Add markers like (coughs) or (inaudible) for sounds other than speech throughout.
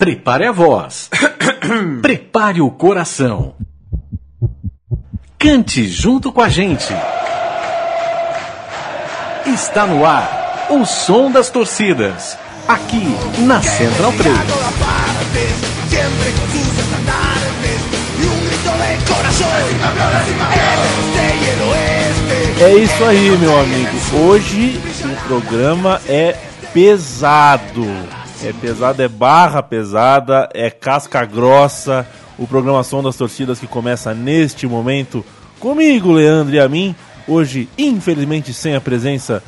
Prepare a voz. (coughs) Prepare o coração. Cante junto com a gente. Está no ar o som das torcidas. Aqui na Central 3. É isso aí, meu amigo. Hoje o programa é pesado. É pesado, é barra pesada, é casca grossa. O programação das torcidas que começa neste momento comigo, Leandro e a mim. Hoje, infelizmente, sem a presença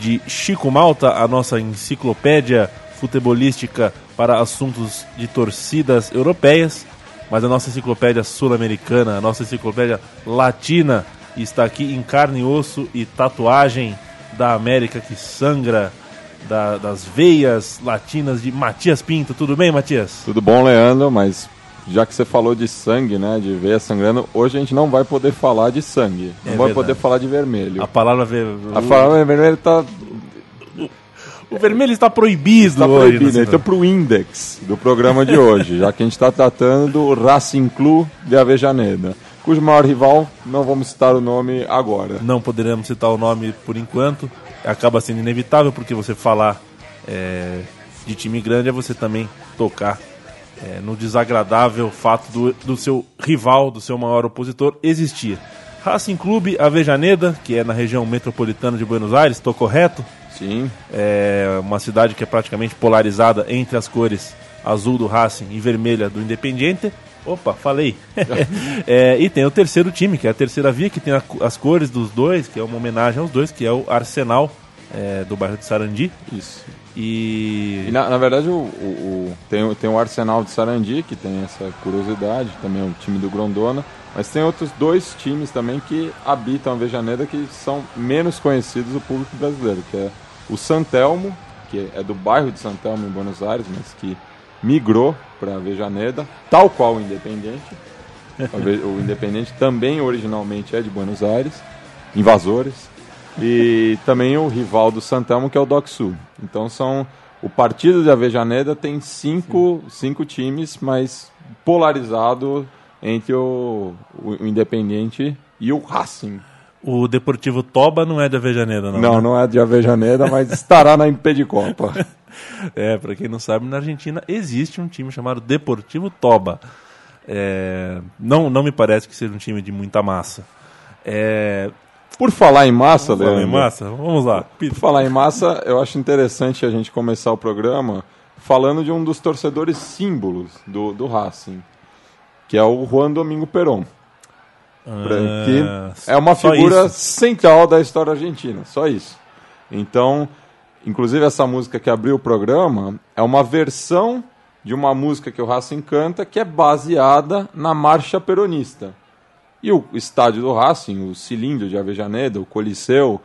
de Chico Malta, a nossa enciclopédia futebolística para assuntos de torcidas europeias, mas a nossa enciclopédia sul-americana, a nossa enciclopédia latina está aqui em carne e osso e tatuagem da América que sangra da, das veias latinas de Matias Pinto. Tudo bem, Matias? Tudo bom, Leandro, mas já que você falou de sangue, né, de veia sangrando, hoje a gente não vai poder falar de sangue. Não É vai verdade. poder falar de vermelho. A palavra ver... A palavra vermelho tá, O vermelho está proibido tá hoje. proibida. né? Então, pro index do programa de hoje, já que a gente está tratando do Racing Clube de Avejaneda, cujo maior rival, não vamos citar o nome agora. Não poderemos citar o nome por enquanto. Acaba sendo inevitável porque você falar é, de time grande é você também tocar é, no desagradável fato do, do seu rival, do seu maior opositor, existir. Racing Clube Avejaneda, que é na região metropolitana de Buenos Aires, estou correto? Sim, É uma cidade que é praticamente polarizada entre as cores azul do Racing e vermelha do Independiente. Opa, falei. (laughs) É, e tem o terceiro time, que é a terceira via, que tem a- as cores dos dois, que é uma homenagem aos dois, que é o Arsenal é, do bairro de Sarandi. isso. E. E na, na verdade, o, o- o- tem, o- tem o Arsenal de Sarandi, que tem essa curiosidade, também é o time do Grondona, mas tem outros dois times também que habitam a Vejaneda que são menos conhecidos do público brasileiro, que é o Santelmo, que é do bairro de Santelmo, em Buenos Aires, mas que migrou para a Vejaneda, tal qual o Independente. O Independente também originalmente é de Buenos Aires, invasores. E também o rival do Santelmo, que é o Doc Sul. Então são. O partido de Avejaneda tem cinco, cinco times, mas polarizado entre o, o Independente e o Racing. O Deportivo Toba não é de Avejaneda, não. Não, né? não é de Avejaneda, mas estará na Impedicopa. (laughs) É, pra quem não sabe, na Argentina existe um time chamado Deportivo Toba. É, não, não me parece que seja um time de muita massa. É, Por falar em massa, Vamos falar em Leandro, massa? Vamos lá. Por falar em massa, eu acho interessante a gente começar o programa falando de um dos torcedores símbolos do, do Racing, que é o Juan Domingo Perón. Pra- que Ah, é uma figura isso. central da história argentina, só isso. Então, inclusive essa música que abriu o programa é uma versão de uma música que o Racing canta que é baseada na marcha peronista. E o estádio do Racing, o cilindro de Avejaneda, o Coliseu,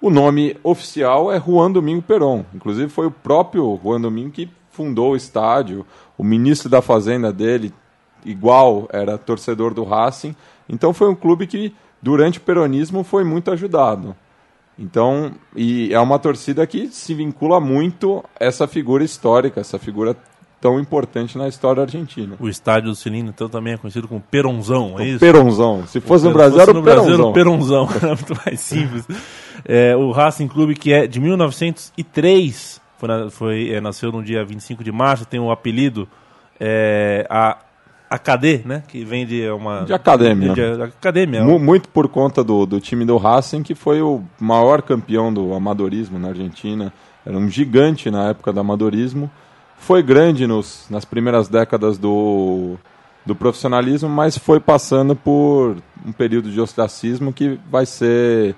o nome oficial é Juan Domingo Perón. Inclusive foi o próprio Juan Domingo que fundou o estádio. O ministro da Fazenda dele, igual, era torcedor do Racing. Então foi um clube que, durante o peronismo, foi muito ajudado. Então, e é uma torcida que se vincula muito a essa figura histórica, essa figura tão importante na história argentina. O estádio do Cilindro, então, também é conhecido como Peronzão, é O isso? Peronzão. Se fosse no Se Brasil, fosse era no o Brasil, Peronzão. o Peronzão. (laughs) Era muito mais simples. É, o Racing Clube, que é de 1903, foi, foi, é, nasceu no dia 25 de março, tem o apelido é, a AKD, né? Que vem de uma... De academia. De, de academia. Mu- Muito por conta do, do time do Racing, que foi o maior campeão do amadorismo na Argentina. Era um gigante na época do amadorismo. Foi grande nos, nas primeiras décadas do, do profissionalismo, mas foi passando por um período de ostracismo que vai ser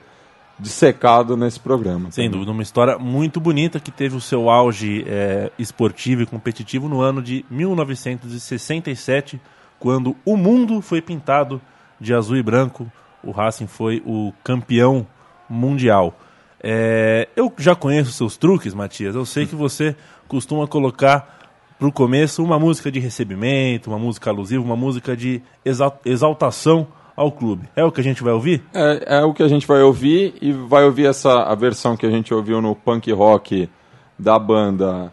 dissecado nesse programa. Sem dúvida, uma história muito bonita que teve o seu auge é, esportivo e competitivo no ano de 1967, quando o mundo foi pintado de azul e branco. O Racing foi o campeão mundial. É, eu já conheço seus truques, Matias. Eu sei que você costuma colocar para o começo uma música de recebimento, uma música alusiva, uma música de exa- exaltação ao clube. É o que a gente vai ouvir? É, é o que a gente vai ouvir e vai ouvir essa a versão que a gente ouviu no punk rock da banda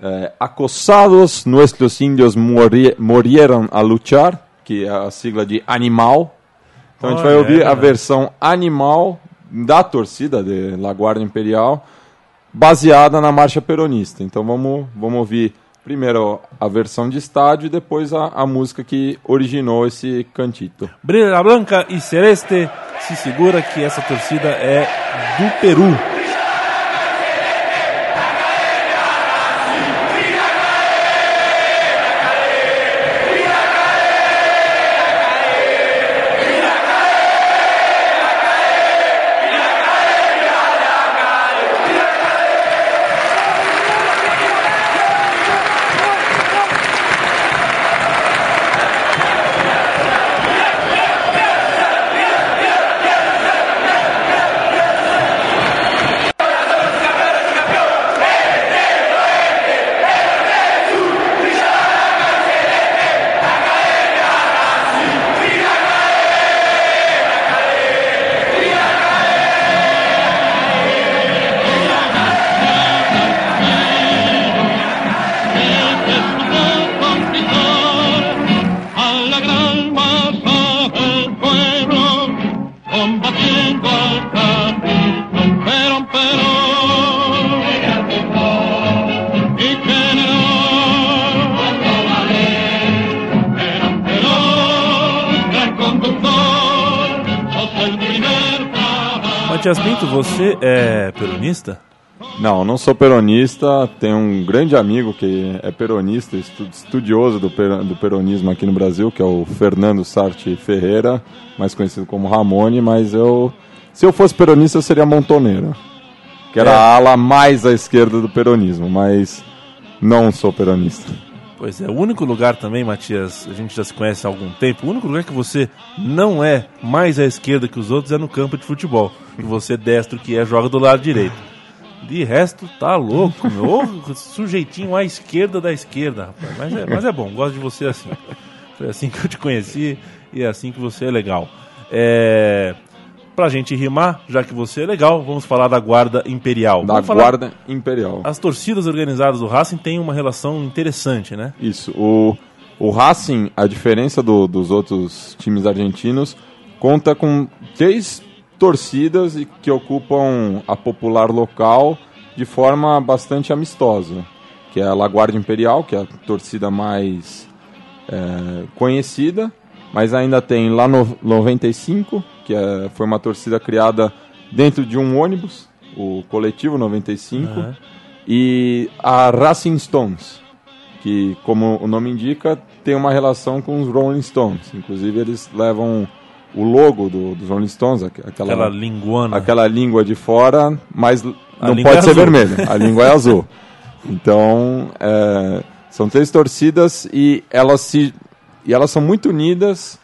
é, Acossados, nuestros indios mori morieron a luchar, que é a sigla de Animal. Então a gente vai ouvir é a versão Animal da torcida de La Guardia Imperial, baseada na marcha peronista. Então vamos, vamos ouvir primeiro a versão de estádio e depois a, a música que originou esse cantito. Brilla Blanca e Celeste se segura que essa torcida é do Peru. Peronista? Não, não sou peronista. Tenho um grande amigo que é peronista, estu- estudioso do, per- do peronismo aqui no Brasil, que é o Fernando Sarti Ferreira, mais conhecido como Ramone. Mas eu, se eu fosse peronista, eu seria montoneiro, que era É. a ala mais à esquerda do peronismo. Mas não sou peronista. Pois é, o único lugar também, Matias, a gente já se conhece há algum tempo, o único lugar que você não é mais à esquerda que os outros é no campo de futebol. E você, destro que é, joga do lado direito. De resto, tá louco, meu. Sujeitinho à esquerda da esquerda, rapaz. Mas é, mas é bom, gosto de você assim. Foi assim que eu te conheci e é assim que você é legal. É. Pra gente rimar, já que você é legal, vamos falar da Guarda Imperial. Da Guarda Imperial. As torcidas organizadas do Racing têm uma relação interessante, né? Isso. O, o Racing, a diferença do- dos outros times argentinos, conta com três torcidas que ocupam a popular local de forma bastante amistosa. Que é a La Guardia Imperial, que é a torcida mais é, conhecida, mas ainda tem lá no 95, que é, foi uma torcida criada dentro de um ônibus, o Coletivo 95, Aham. e a Racing Stones, que, como o nome indica, tem uma relação com os Rolling Stones. Inclusive, eles levam o logo do, dos Rolling Stones, aqu- aquela, Aquela linguana. aquela língua de fora, mas A não pode é ser azul. vermelha. A (laughs) língua é azul. Então, é, são três torcidas e elas se e elas são muito unidas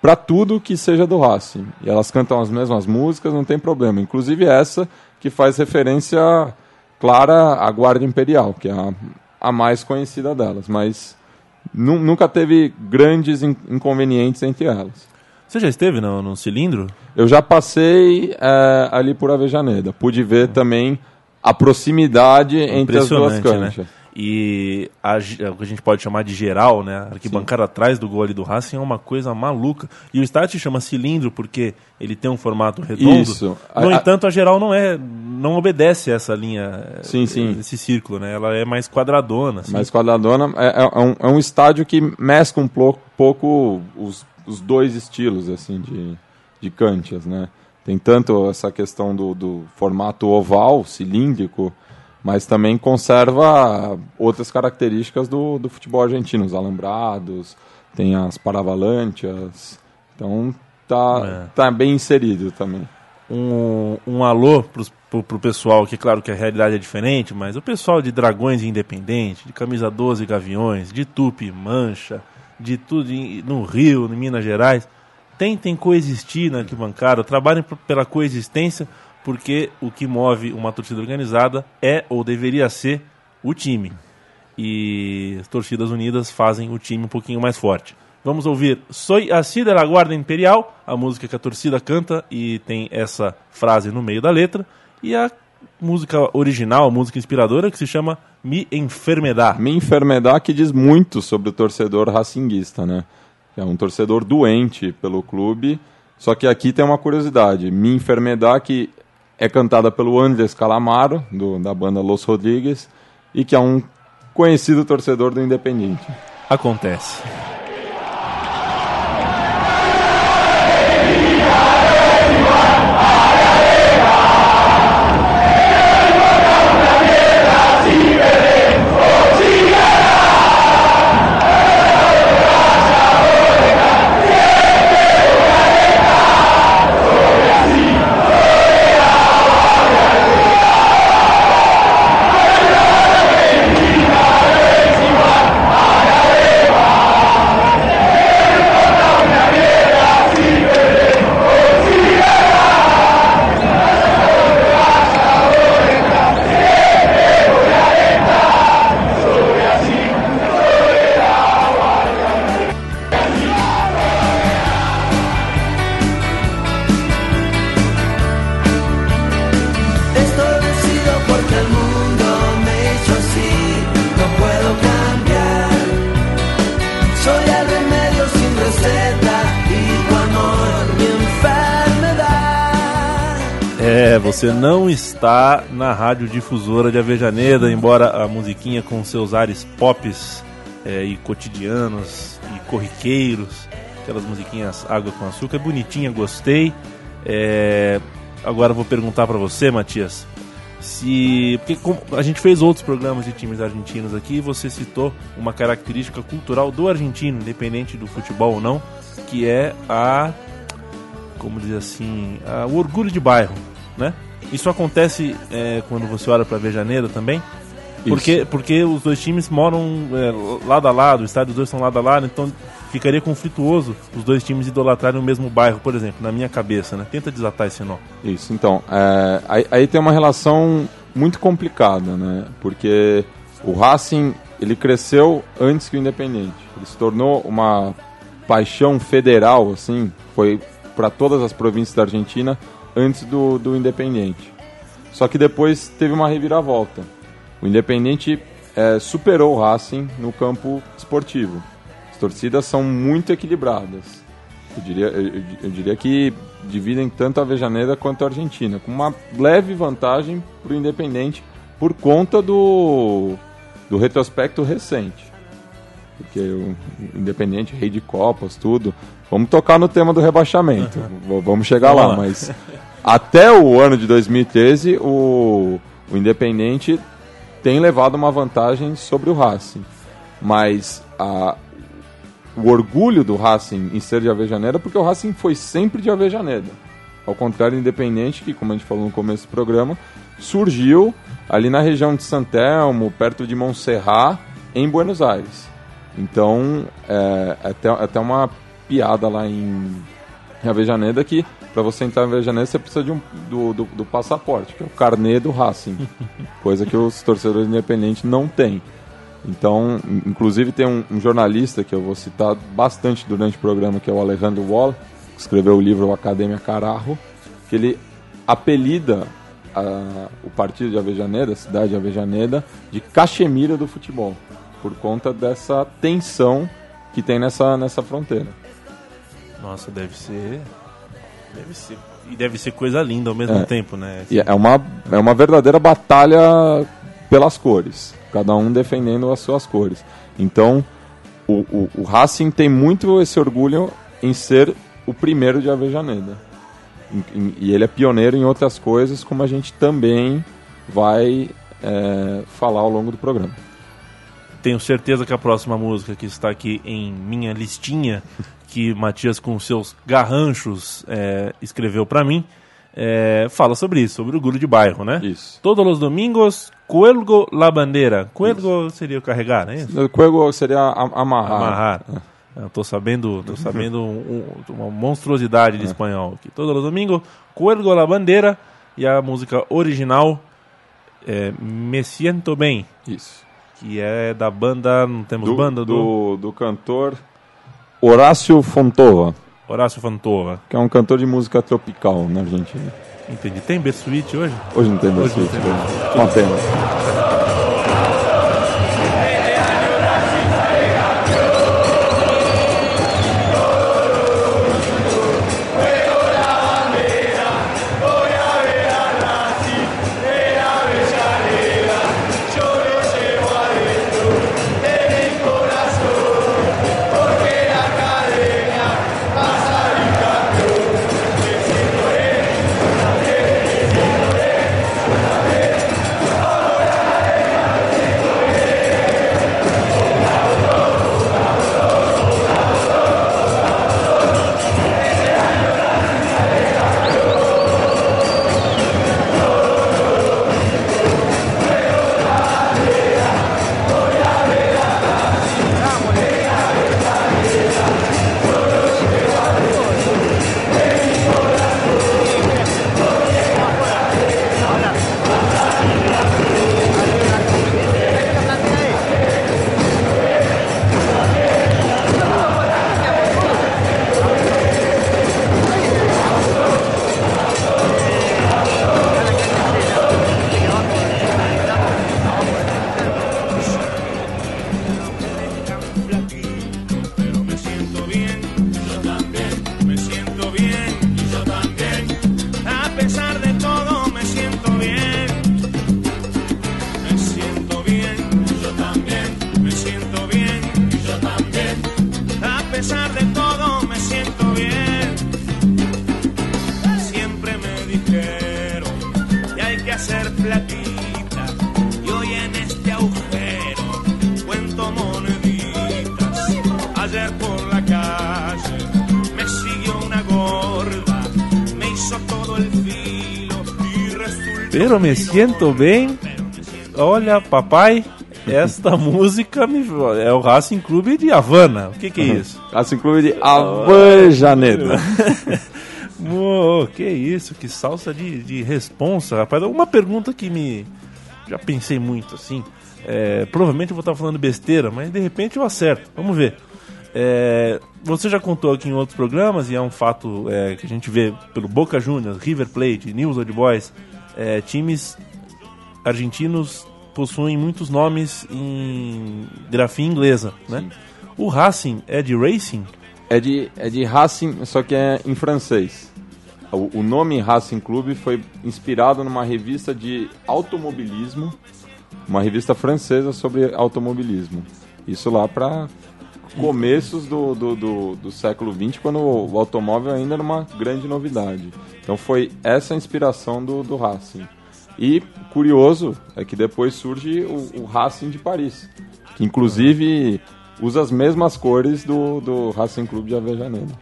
para tudo que seja do Racing. E elas cantam as mesmas músicas, não tem problema. Inclusive essa que faz referência clara à Guarda Imperial, que é a, a mais conhecida delas. Mas nu- nunca teve grandes in- inconvenientes entre elas. Você já esteve no, no cilindro? Eu já passei é, ali por Avejaneda. Pude ver também a proximidade entre as duas Impressionante, né? E a, ge- o que a gente pode chamar de geral, né? A arquibancada atrás do gol ali do Racing é uma coisa maluca. E o estádio chama cilindro porque ele tem um formato redondo. Isso. No A- entanto, a geral não é, não obedece essa linha, Sim, eh, sim. esse círculo, né? Ela é mais quadradona. Assim. Mas Quadradona é, é um, é um estádio que mescla um pouco, pouco os, os dois estilos assim de, de canchas, né? Tem tanto essa questão do, do formato oval, cilíndrico, mas também conserva outras características do, do futebol argentino, os alambrados, tem as paravalanchas, então tá, É. tá bem inserido também. um, um alô pros, pro, pro pessoal, que claro que a realidade é diferente, mas o pessoal de Dragões Independente, de Camisa 12 Gaviões, de Tupi Mancha, de tudo no Rio, em Minas Gerais, tentem coexistir na arquibancada, trabalhem pela coexistência, porque o que move uma torcida organizada é ou deveria ser o time. E as torcidas unidas fazem o time um pouquinho mais forte. Vamos ouvir Soy así de la Guarda Imperial, a música que a torcida canta e tem essa frase no meio da letra. E a música original, música inspiradora, que se chama Mi Enfermedad. Minha enfermidade que diz muito sobre o torcedor racinguista, né? É um torcedor doente pelo clube. Só que aqui tem uma curiosidade. Minha enfermidade que é cantada pelo Andrés Calamaro, do, da banda Los Rodrigues, e que é um conhecido torcedor do Independiente. Acontece. É, você não está na rádio difusora de Avejaneda, embora a musiquinha com seus ares pops é, e cotidianos e corriqueiros, aquelas musiquinhas água com açúcar, bonitinha, gostei. É, agora vou perguntar pra você, Matias, se porque a gente fez outros programas de times argentinos aqui, e você citou uma característica cultural do argentino, independente do futebol ou não, que é a como dizer assim, a- o orgulho de bairro, né? Isso acontece é, quando você olha para Vejaneira também, porque porque os dois times moram é, lado a lado, os estádios dois são lado a lado, então ficaria conflituoso os dois times idolatrarem o mesmo bairro, por exemplo, na minha cabeça, né? Tenta desatar esse nó. Isso, então, é, aí, aí tem uma relação muito complicada, né? Porque o Racing, ele cresceu antes que o Independente. Ele se tornou uma paixão federal, assim, foi para todas as províncias da Argentina antes do, do Independente. Só que depois teve uma reviravolta. O Independente é, superou o Racing no campo esportivo. As torcidas são muito equilibradas. Eu diria, eu, eu- diria que dividem tanto a Avejaneda quanto a Argentina, com uma leve vantagem para o Independente por conta do, do retrospecto recente. Porque o Independente, rei de Copas, tudo. Vamos tocar no tema do rebaixamento. Vamos chegar lá. mas (laughs) até o ano de 2013, o, o Independente tem levado uma vantagem sobre o Racing. Mas a, o orgulho do Racing em ser de Avejaneda, porque o Racing foi sempre de Avejaneda. Ao contrário do Independente, que, como a gente falou no começo do programa, surgiu ali na região de Santelmo, perto de Montserrat, em Buenos Aires. Então, é é até, até uma piada lá em Avejaneda que, para você entrar em Avejaneda, você precisa de um, do, do, do passaporte, que é o carnê do Racing. (laughs) coisa que os torcedores independentes não têm. Então, in- inclusive tem um, um jornalista que eu vou citar bastante durante o programa, que é o Alejandro Wall, que escreveu o livro Academia Carajo, que ele apelida a- o partido de Avejaneda, a cidade de Avejaneda, de Caxemira do futebol, por conta dessa tensão que tem nessa, nessa fronteira. Nossa, deve ser deve ser e deve ser coisa linda ao mesmo É. tempo, né? E é uma, é uma verdadeira batalha pelas cores, cada um defendendo as suas cores. Então, o, o, o Racing tem muito esse orgulho em ser o primeiro de Avejaneda. E ele é pioneiro em outras coisas, como a gente também vai é, falar ao longo do programa. Tenho certeza que a próxima música que está aqui em minha listinha, que Matias com seus garranchos é, escreveu para mim, é, fala sobre isso, sobre o orgulho de bairro, né? Isso. Todos os domingos, cuelgo la bandeira. Cuelgo seria o carregar, né? O Cuego seria amarrar. Amarrar. Eu tô sabendo, tô sabendo um- um- uma monstruosidade de espanhol aqui. Todos os domingos, cuelgo la bandeira e a música original é Me Siento Bem, Isso. que é da banda, não temos Do, banda, do, do, do cantor Horácio Fontova. Horácio Fantova. que é um cantor de música tropical na Argentina. Entendi. Tem Bersuit hoje? Hoje não tem tem né? Uma pena. Pero me siento bem. Olha, papai, esta (laughs) música me- é o Racing Clube de Havana. O que, que é isso? Assim, clube de Avejaneda. (laughs) Mo, que isso, que salsa de, de responsa, rapaz. Uma pergunta que me. Já pensei muito assim. é, provavelmente eu vou estar falando besteira, mas de repente eu acerto. Vamos ver. É, você já contou aqui em outros programas, e é um fato é, que a gente vê pelo Boca Juniors, River Plate, News Old Boys, é, times argentinos possuem muitos nomes em grafia inglesa, né? O Racing é de Racing? É de, é de Racing, só que é em francês. O, o nome Racing Clube foi inspirado numa revista de automobilismo, uma revista francesa sobre automobilismo. Isso lá para começos do, do, do, do século XX, quando o, automóvel ainda era uma grande novidade. Então foi essa a inspiração do, do Racing. E curioso é que depois surge o, o Racing de Paris, que inclusive usa as mesmas cores do, do Racing Clube de Avejaneda.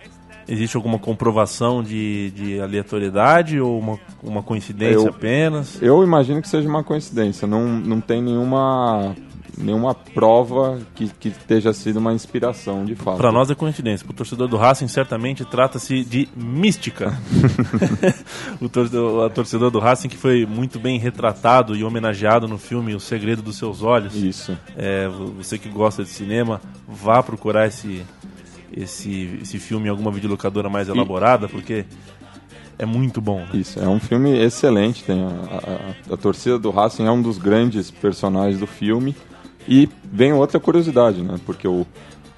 Existe alguma comprovação de, de aleatoriedade ou uma, uma coincidência Eu- apenas? Eu imagino que seja uma coincidência, não, não tem nenhuma, nenhuma prova que, que esteja sido uma inspiração de fato. Para nós é coincidência. Para o torcedor do Racing, certamente trata-se de mística. (laughs) (laughs) o torcedor, a torcedor do Racing que foi muito bem retratado e homenageado no filme O Segredo dos Seus Olhos. Isso. É, vo- você que gosta de cinema, vá procurar esse, esse, esse filme em alguma videolocadora mais elaborada, porque é muito bom. né? Isso, é um filme excelente. Tem a, a- a torcida do Racing é um dos grandes personagens do filme. E vem outra curiosidade, né? Porque o,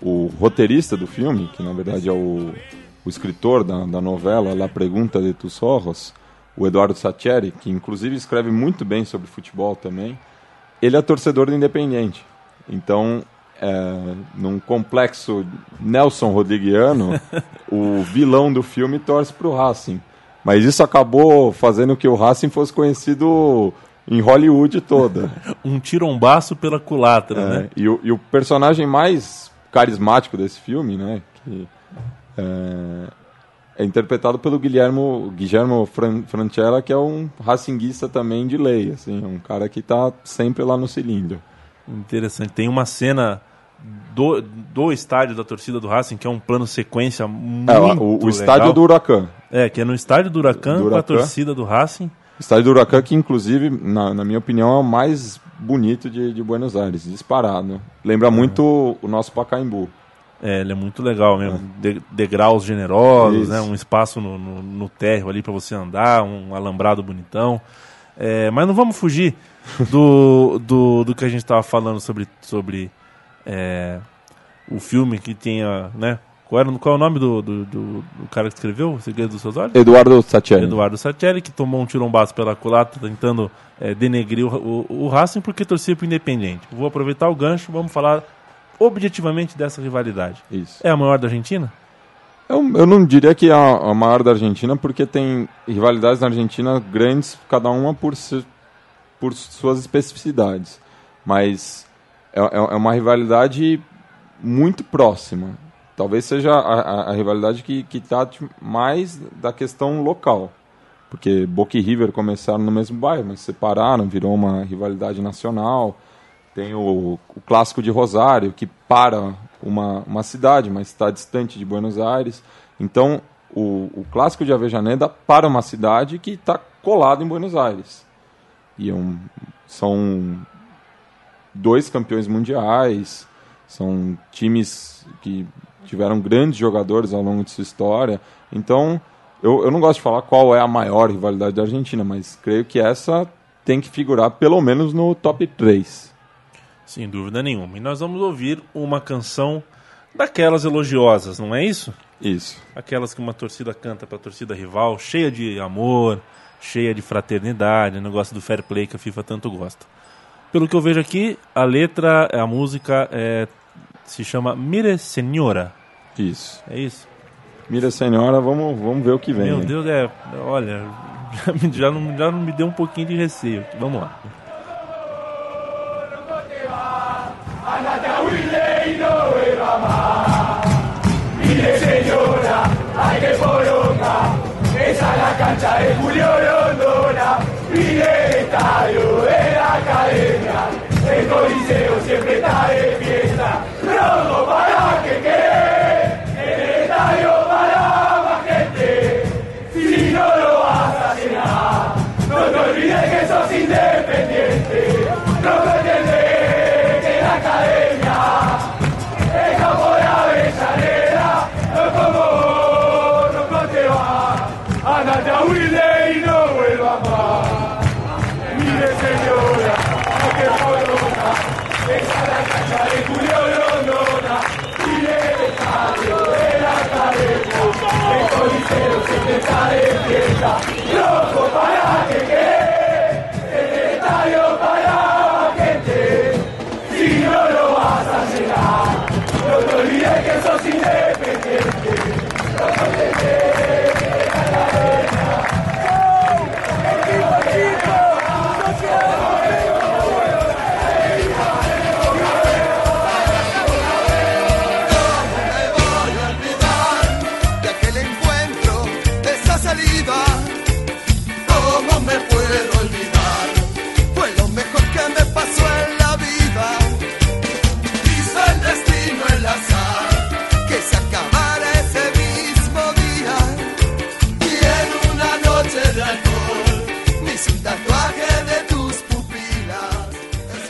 o roteirista do filme, que na verdade é o, o escritor da, da novela La Pregunta de tus Ojos, o Eduardo Sacheri, que inclusive escreve muito bem sobre futebol também, ele é torcedor do Independiente. Então, é, num complexo Nelson Rodriguiano, (laughs) o vilão do filme torce para o Racing. Mas isso acabou fazendo que o Racing fosse conhecido em Hollywood toda. (laughs) Um tirombaço pela culatra, É, né? e, o, e o personagem mais carismático desse filme, né, que é, é interpretado pelo Guilhermo, Guilhermo Fran, Francella, que é um racinguista também de lei, assim, um cara que está sempre lá no cilindro. Interessante. Tem uma cena do, do estádio da torcida do Racing, que é um plano sequência muito É, o, o estádio legal. do Huracan. É, que é no estádio do Huracan, Do com a Huracan. torcida do Racing. Estádio do Huracan, que inclusive, na, na minha opinião, é o mais bonito de, de Buenos Aires, disparado. Lembra muito o nosso Pacaembu. É, ele é muito legal mesmo. De- degraus generosos, Isso. né? Um espaço no, no, no térreo ali para você andar, um alambrado bonitão. É, mas não vamos fugir do, (laughs) do, do que a gente estava falando sobre, sobre é, o filme que tinha, né? Qual, era, qual é o nome do, do, do- do cara que escreveu O Segredo dos Seus Olhos? Eduardo Satieri. Eduardo Satieri, que tomou um tirombaço pela culatra tentando é, denegrir o, o, o Racing porque torcia para o Independente. Vou aproveitar o gancho, vamos falar objetivamente dessa rivalidade. Isso. É a maior da Argentina? Eu, eu não diria que é a, a maior da Argentina, porque tem rivalidades na Argentina grandes, cada uma por, se- por suas especificidades. Mas é, é- é uma rivalidade muito próxima. Talvez seja a, a- a rivalidade que, que trate mais da questão local. Porque Boca e River começaram no mesmo bairro, mas se separaram, virou uma rivalidade nacional. Tem o, o clássico de Rosário, que para uma, uma cidade, mas está distante de Buenos Aires. Então, o, o clássico de Avejaneda para uma cidade que está colada em Buenos Aires. E é um- são dois campeões mundiais, são times que tiveram grandes jogadores ao longo de sua história. Então, eu, eu não gosto de falar qual é a maior rivalidade da Argentina, mas creio que essa tem que figurar pelo menos no top 3. Sem dúvida nenhuma. E nós vamos ouvir uma canção daquelas elogiosas, não é isso? Isso. Aquelas que uma torcida canta para a torcida rival, cheia de amor, cheia de fraternidade, negócio do fair play que a FIFA tanto gosta. Pelo que eu vejo aqui, a letra, a música é, se chama Mire Senhora. Isso. É isso? Mira senhora, vamos, vamos ver o que vem. Meu hein? Deus, é. Olha, já, (laughs) me- já, não, já não me deu um pouquinho de receio. Vamos lá. de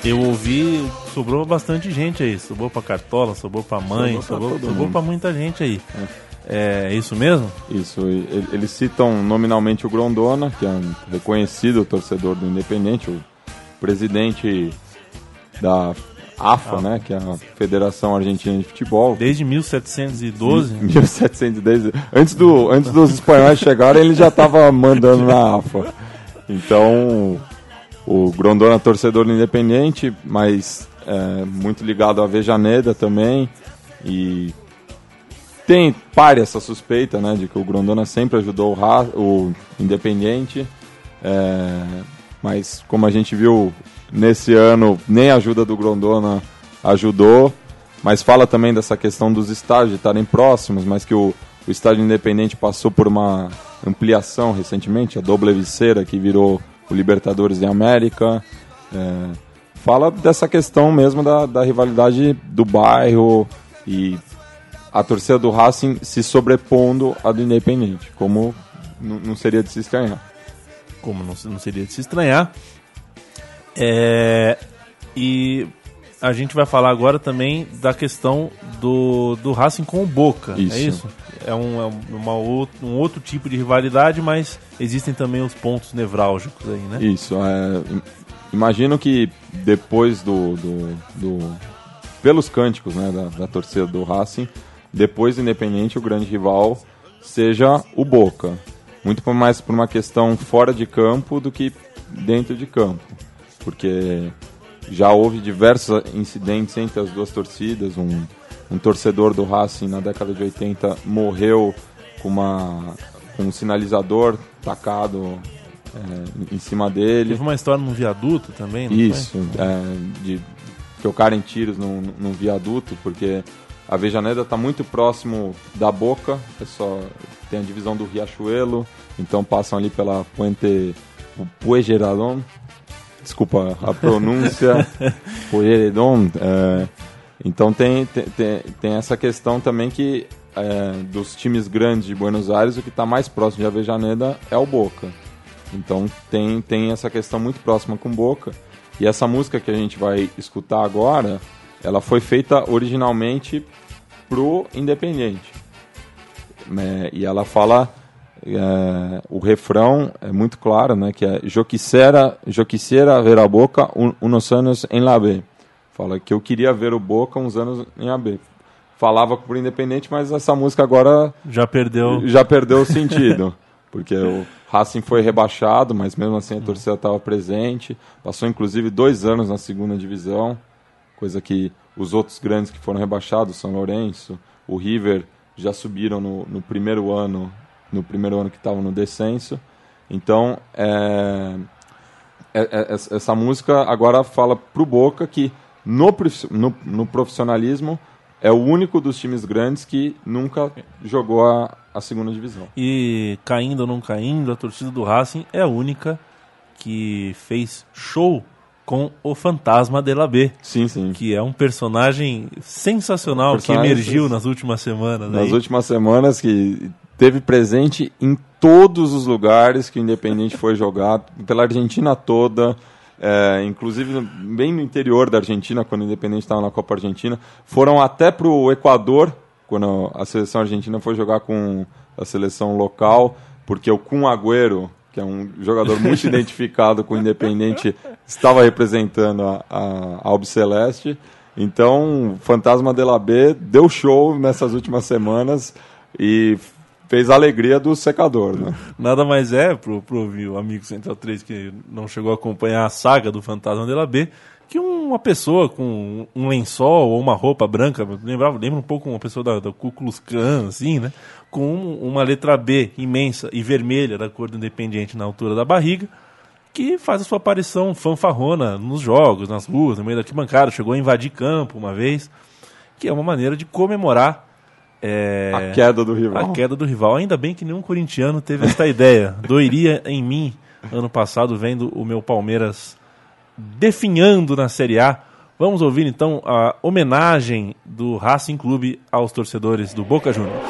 Eu ouvi, sobrou bastante gente aí. Sobrou pra Cartola, sobrou pra mãe, Sobrou pra sobrou, todo sobrou pra muita gente aí. É, isso mesmo? Isso, e- e- eles citam nominalmente o Grondona, que é um reconhecido torcedor do Independente, o presidente da AFA, né, que é a Federação Argentina de Futebol. Desde 1712. 1710. (laughs) Antes, do, antes dos espanhóis chegarem, ele já estava mandando na AFA. Então, o Grondona é torcedor do Independente, mas é, muito ligado à Vejaneda também. E tem pare essa suspeita, né, de que o Grondona sempre ajudou o, Ra- o Independiente, é, mas como a gente viu nesse ano, nem a ajuda do Grondona ajudou, mas fala também dessa questão dos estádios estarem próximos, mas que o, o estádio Independente passou por uma ampliação recentemente, a Doble Viceira, que virou o Libertadores da América, é, fala dessa questão mesmo da, da rivalidade do bairro e a torcida do Racing se sobrepondo à do Independente, como não seria de se estranhar. como não, não seria de se estranhar. É, e a gente vai falar agora também da questão do, do Racing com o Boca. É Isso. É, um, é uma ou- um outro tipo de rivalidade, mas existem também os pontos nevrálgicos aí, né? Isso, é, im- imagino que depois do, do, do- pelos cânticos né, da, da torcida do Racing, depois do Independente, o grande rival seja o Boca. Muito mais por uma questão fora de campo do que dentro de campo. Porque já houve diversos incidentes entre as duas torcidas. Um, um torcedor do Racing na década de 80 morreu com, uma, com um sinalizador tacado é, em cima dele. Teve uma história num viaduto também, não Isso, é, de tocarem tiros num, num viaduto, porque a Vejaneda está muito próximo da boca, é só, tem a divisão do Riachuelo, então passam ali pela Puente Puegeradon, desculpa a pronúncia, (laughs) Puegeradon, é, então tem, tem, tem, essa questão também que é, dos times grandes de Buenos Aires, o que está mais próximo de Avejaneda é o Boca. Então tem, tem essa questão muito próxima com Boca. E essa música que a gente vai escutar agora, ela foi feita originalmente pro Independente. É, e ela fala, é, o refrão é muito claro, né, que é Eu quisiera, ver a Boca un- unos anos em la B. Fala que eu queria ver o Boca uns anos em AB. Falava pro Independente, mas essa música agora Já perdeu. já perdeu o sentido. (laughs) Porque o Racing foi rebaixado, mas mesmo assim a torcida estava presente. Passou inclusive dois anos na segunda divisão, coisa que os outros grandes que foram rebaixados, São Lourenço, o River, já subiram no, no primeiro ano, no primeiro ano que estavam no descenso. Então, é, é- é- essa essa música agora fala pro Boca que no, no, no profissionalismo é o único dos times grandes que nunca jogou a, a segunda divisão. E caindo ou não caindo, a torcida do Racing é a única que fez show com o Fantasma de la B, Sim, sim. que é um personagem sensacional Personagem que emergiu nas últimas semanas. Nas aí. últimas semanas que teve presente em todos os lugares que o Independente foi jogar, pela Argentina toda, é, inclusive bem no interior da Argentina, quando o Independente estava na Copa Argentina, foram até para o Equador, quando a seleção argentina foi jogar com a seleção local, porque o Kun Agüero, que é um jogador muito (laughs) identificado com o Independente, estava representando a, a, Albiceleste. Então, o Fantasma de la B deu show nessas últimas semanas e fez a alegria do secador, né? Nada mais é, pro, pro o amigo Central 3 que não chegou a acompanhar a saga do Fantasma de la B, que uma pessoa com um lençol ou uma roupa branca, lembrava, lembra um pouco uma pessoa da, da Ku Klux Klan, assim, né? Com um- uma letra B imensa e vermelha da cor do Independiente na altura da barriga, que faz a sua aparição fanfarrona nos jogos, nas ruas, no meio da arquibancada, chegou a invadir campo uma vez, que é uma maneira de comemorar é, A queda do rival. a queda do rival. Ainda bem que nenhum corintiano teve esta ideia. Doiria em mim, ano passado, vendo o meu Palmeiras definhando na Série A. Vamos ouvir então a homenagem do Racing Clube aos torcedores do Boca Juniors.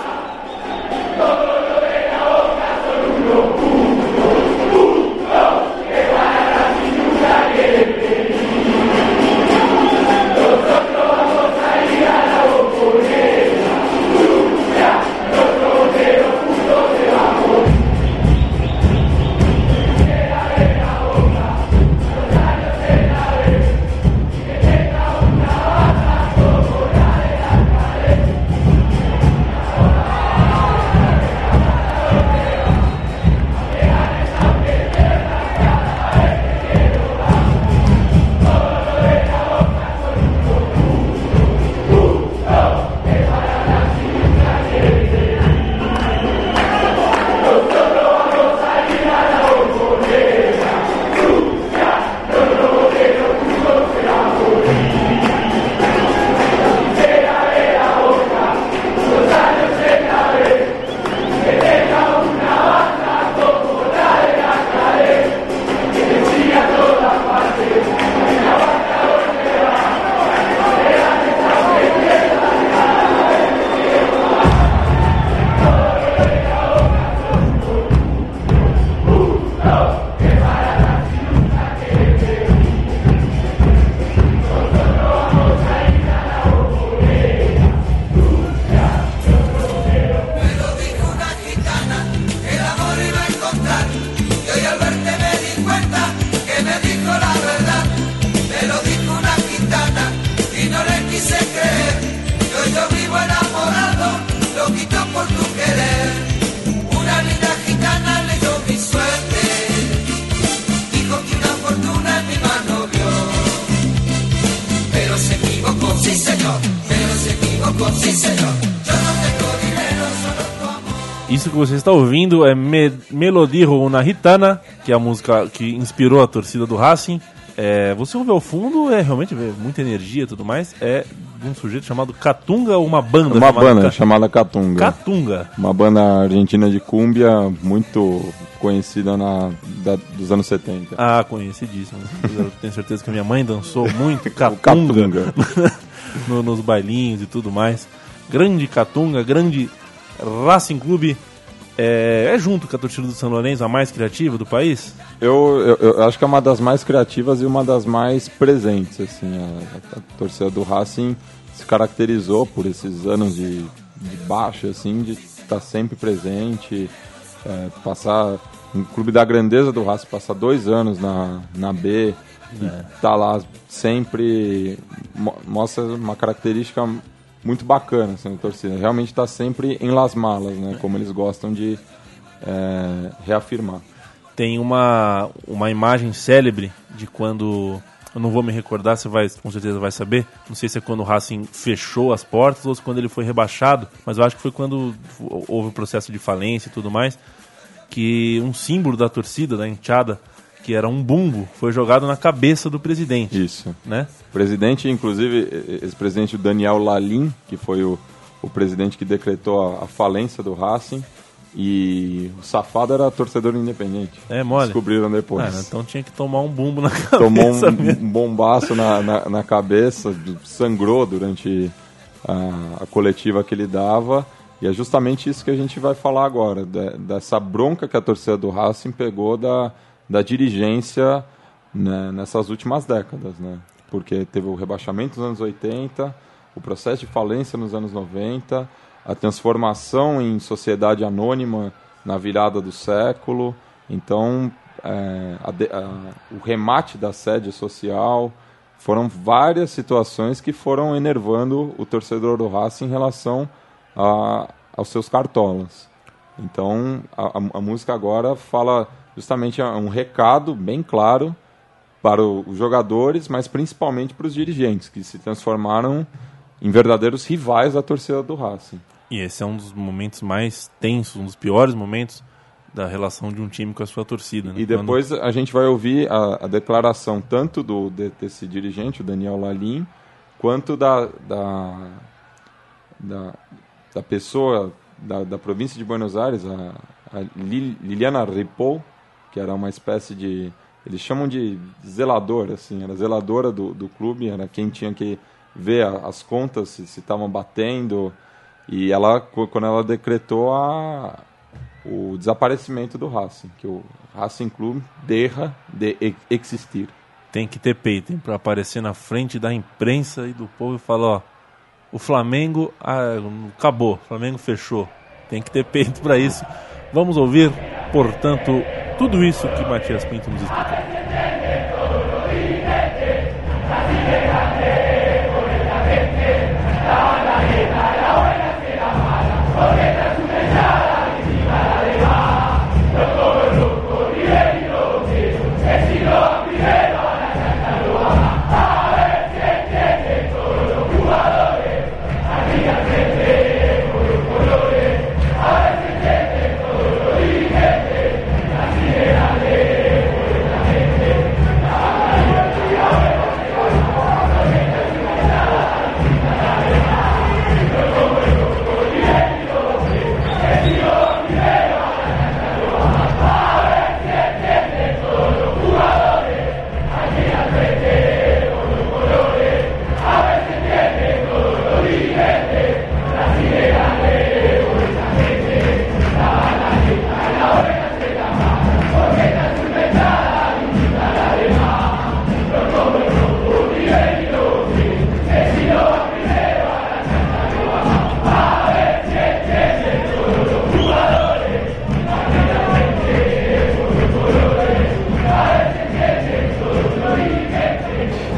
Ouvindo é Me Melodie Una que é a música que inspirou a torcida do Racing. É, você ouve ao fundo, é realmente é muita energia e tudo mais. É de um sujeito chamado Catunga ou uma banda Uma chamada banda Ca- chamada Catunga. Catunga. Uma banda argentina de cúmbia muito conhecida na, da- dos anos 70. Ah, conhecidíssimo. Eu tenho certeza que a minha mãe dançou muito (laughs) Catunga, Catunga. (laughs) no- nos bailinhos e tudo mais. Grande Catunga, grande Racing Clube. É, é junto com a torcida do São Lourenço, a mais criativa do país? Eu, eu, eu acho que é uma das mais criativas e uma das mais presentes. Assim, a, a torcida do Racing se caracterizou por esses anos de, de baixa, assim, de estar sempre presente, é, passar um clube da grandeza do Racing passar dois anos na, na B e tá lá sempre mo- mostra uma característica muito bacana assim, da torcida. Realmente está sempre em las malas, né? Como eles gostam de é, reafirmar. Tem uma, uma imagem célebre de quando. Eu não vou me recordar, você vai, com certeza vai saber. Não sei se é quando o Racing fechou as portas ou se quando ele foi rebaixado, mas eu acho que foi quando houve o processo de falência e tudo mais. Que um símbolo da torcida, da enteada, que era um bumbo, foi jogado na cabeça do presidente. Isso. Né? O presidente, inclusive, esse presidente o Daniel Lalim, que foi o, o presidente que decretou a, a falência do Racing, e o safado era torcedor independente. É mole. Descobriram depois. Ah, então tinha que tomar um bumbo na (laughs) cabeça. Tomou um, um bombaço na, na, na cabeça, sangrou durante a, a coletiva que ele dava. E é justamente isso que a gente vai falar agora, de- dessa bronca que a torcida do Racing pegou da, da dirigência né, nessas últimas décadas. Né? Porque teve o rebaixamento nos anos 80, o processo de falência nos anos 90, a transformação em sociedade anônima na virada do século. Então, é, a a- o remate da sede social foram várias situações que foram enervando o torcedor do Racing em relação a- aos seus cartolas. Então, a- a música agora fala justamente é um recado bem claro para os jogadores, mas principalmente para os dirigentes, que se transformaram em verdadeiros rivais da torcida do Racing. E esse é um dos momentos mais tensos, um dos piores momentos da relação de um time com a sua torcida. Né? E Quando- depois a gente vai ouvir a, a declaração tanto do, de- desse dirigente, o Daniel Lalim, quanto da, da, da, da pessoa da, da província de Buenos Aires, a, a Lil- Liliana Ripoll, que era uma espécie de. Eles chamam de zeladora, assim, era zeladora do, do clube, era quem tinha que ver a- as contas, se estavam batendo. E ela, quando ela decretou a, o desaparecimento do Racing, que o Racing Clube deixa de existir. tem que ter peito pra aparecer na frente da imprensa e do povo e falar, ó, o Flamengo ah, acabou, o Flamengo fechou. Tem que ter peito pra isso. Vamos ouvir, portanto, tudo isso que Matias Pinto nos explicou.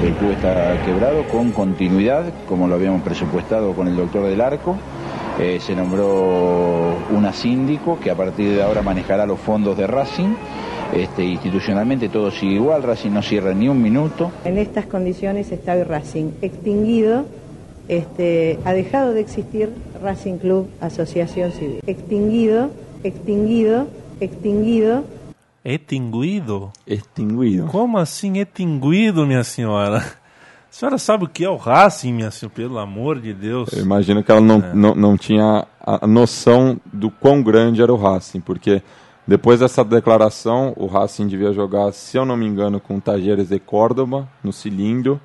El club está quebrado con continuidad, como lo habíamos presupuestado con el doctor del Arco, Eh, se nombró una síndico que a partir de ahora manejará los fondos de Racing. Este, institucionalmente todo sigue igual, Racing no cierra ni un minuto. En estas condiciones está hoy Racing extinguido, este, ha dejado de existir Racing Club Asociación Civil. Extinguido, extinguido, extinguido. Extinguido? Extinguido. Como assim extinguido, minha senhora? A senhora sabe o que é o Racing, minha senhora? Pelo amor de Deus. Eu imagino que ela não, não, não tinha a noção do quão grande era o Racing, porque depois dessa declaração, o Racing devia jogar, se eu não me engano, com o Tajeres de Córdoba, no cilindro,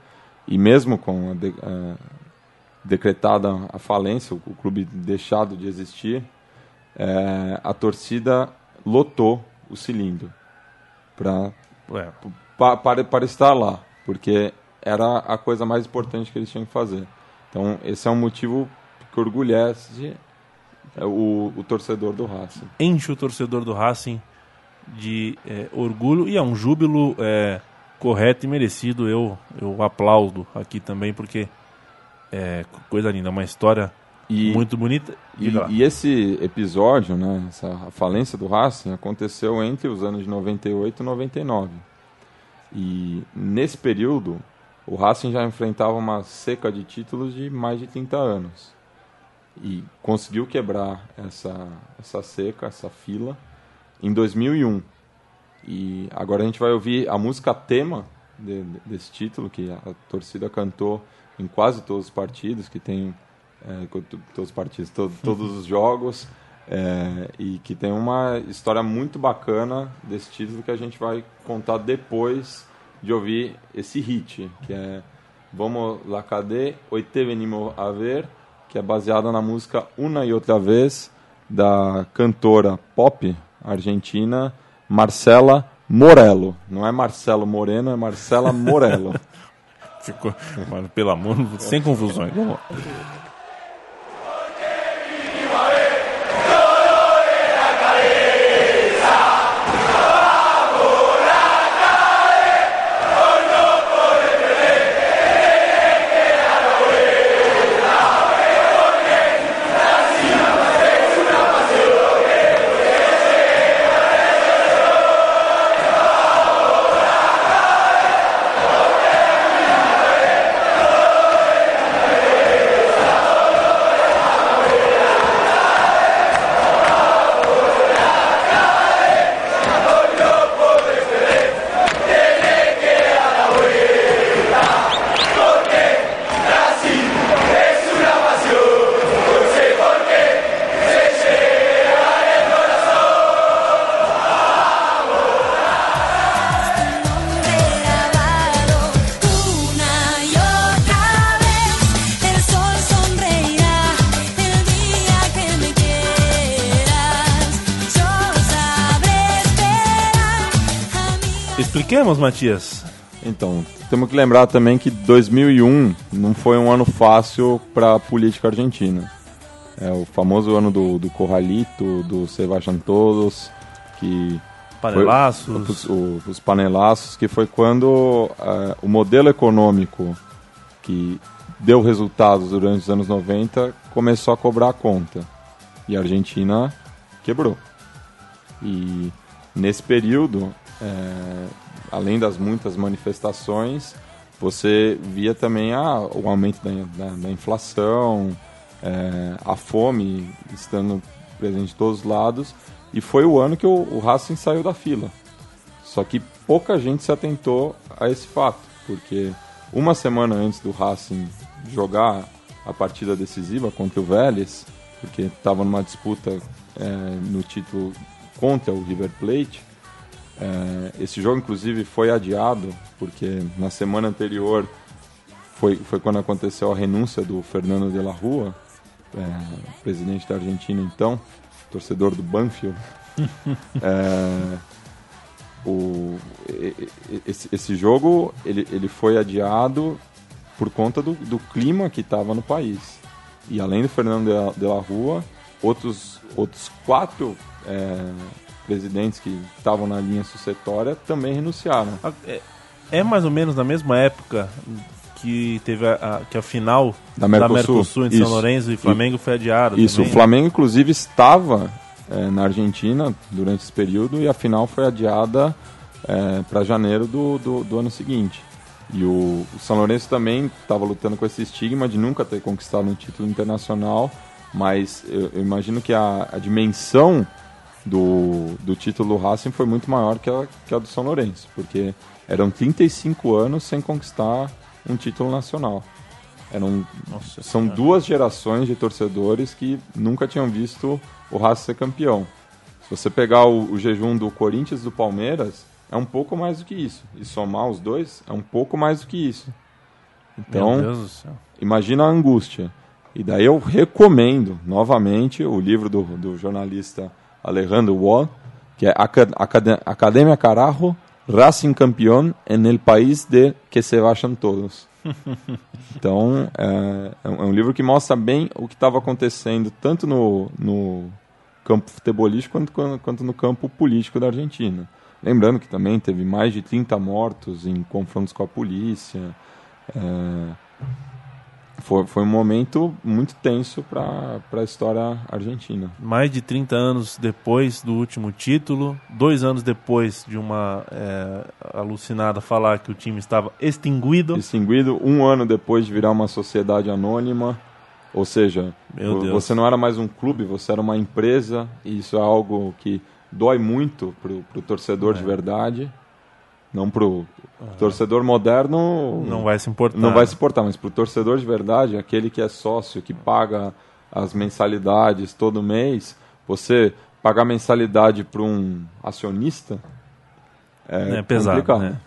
e mesmo com a de- a- decretada a falência, o, clube deixado de existir, eh, a torcida lotou o cilindro para Ué, pa- para, para estar lá, porque era a coisa mais importante que eles tinham que fazer. Então, esse é um motivo que orgulhece é, o, o torcedor do Racing. enche o torcedor do Racing de é, orgulho e é um júbilo é, correto e merecido. Eu, eu aplaudo aqui também, porque é coisa linda, uma história E, muito bonita. e, e esse episódio, né, essa falência do Racing, aconteceu entre os anos de 98 e 99. E nesse período, o Racing já enfrentava uma seca de títulos de mais de 30 anos. E conseguiu quebrar essa, essa seca, essa fila, em 2001. E agora a gente vai ouvir a música tema de- desse título, que a torcida cantou em quase todos os partidos, que tem é, todos os partidos, to- todos os jogos, é, e que tem uma história muito bacana desse título que a gente vai contar depois de ouvir esse hit, que é Vamos la cadê, hoy te venimos a ver, que é baseada na música Una e Outra Vez, da cantora pop argentina Marcela Morello. Não é Marcelo Moreno, é Marcela Morello. (laughs) Ficou, pelo amor, sem confusões. Vamos lá. Expliquemos, Matias. Então, temos que lembrar também que 2001 não foi um ano fácil para a política argentina. É o famoso ano do, do Corralito, do Se Vayan Todos, que Panelaços. Os, o- os panelaços, que foi quando eh, o modelo econômico que deu resultados durante os anos 90 começou a cobrar a conta. E a Argentina quebrou. E nesse período, eh, além das muitas manifestações, você via também ah, o aumento da, da- da inflação, eh, a fome estando presente de todos os lados. E foi o ano que o, o Racing saiu da fila. Só que pouca gente se atentou a esse fato, porque uma semana antes do Racing jogar a partida decisiva contra o Vélez, porque estava numa disputa eh, no título contra o River Plate, eh, esse jogo inclusive foi adiado, porque na semana anterior foi, foi quando aconteceu a renúncia do Fernando de la Rua, eh, presidente da Argentina então, torcedor do Banfield. (laughs) É, o, esse, esse jogo ele, ele foi adiado por conta do, do clima que estava no país. E além do Fernando de la, de la Rua, outros, outros quatro é, presidentes que estavam na linha sucessória também renunciaram. É, é mais ou menos na mesma época que teve a, a- que a final Da Mercosul. entre Isso. São Lourenço e Flamengo foi adiada. Isso, também, o Flamengo inclusive estava é, na Argentina durante esse período e a final foi adiada para janeiro do, do, do ano seguinte. E o, o São Lourenço também estava lutando com esse estigma de nunca ter conquistado um título internacional, mas eu, eu imagino que a, a dimensão do, do título do Racing foi muito maior que a, que a do São Lourenço, porque eram 35 anos sem conquistar um título nacional. Eram, Nossa são Senhora. duas gerações de torcedores que nunca tinham visto o Racing ser campeão. Se você pegar o, o jejum do Corinthians e do Palmeiras, é um pouco mais do que isso. E somar os dois, é um pouco mais do que isso. Então, imagina a angústia. E daí eu recomendo novamente o livro do, do jornalista Alejandro Wall, que é Aca- Acad- Academia Carajo, Racing Campeón en el país de que se vayan todos. (laughs) Então, é, é um é um livro que mostra bem o que estava acontecendo, tanto no, no campo futebolístico quanto, quanto- quanto no campo político da Argentina. Lembrando que também teve mais de 30 mortos em confrontos com a polícia. É, foi, foi um momento muito tenso para a história argentina. Mais de 30 anos depois do último título, dois anos depois de uma é, alucinada falar que o time estava extinguido. Extinguido um ano depois de virar uma sociedade anônima. Ou seja, você não era mais um clube, você era uma empresa. E isso é algo que dói muito pro, pro torcedor É. de verdade. Não pro torcedor moderno. Não vai se importar. Não vai se importar, mas pro torcedor de verdade, aquele que é sócio, que paga as mensalidades todo mês, você pagar mensalidade para um acionista é, É, pesado, complicado. né?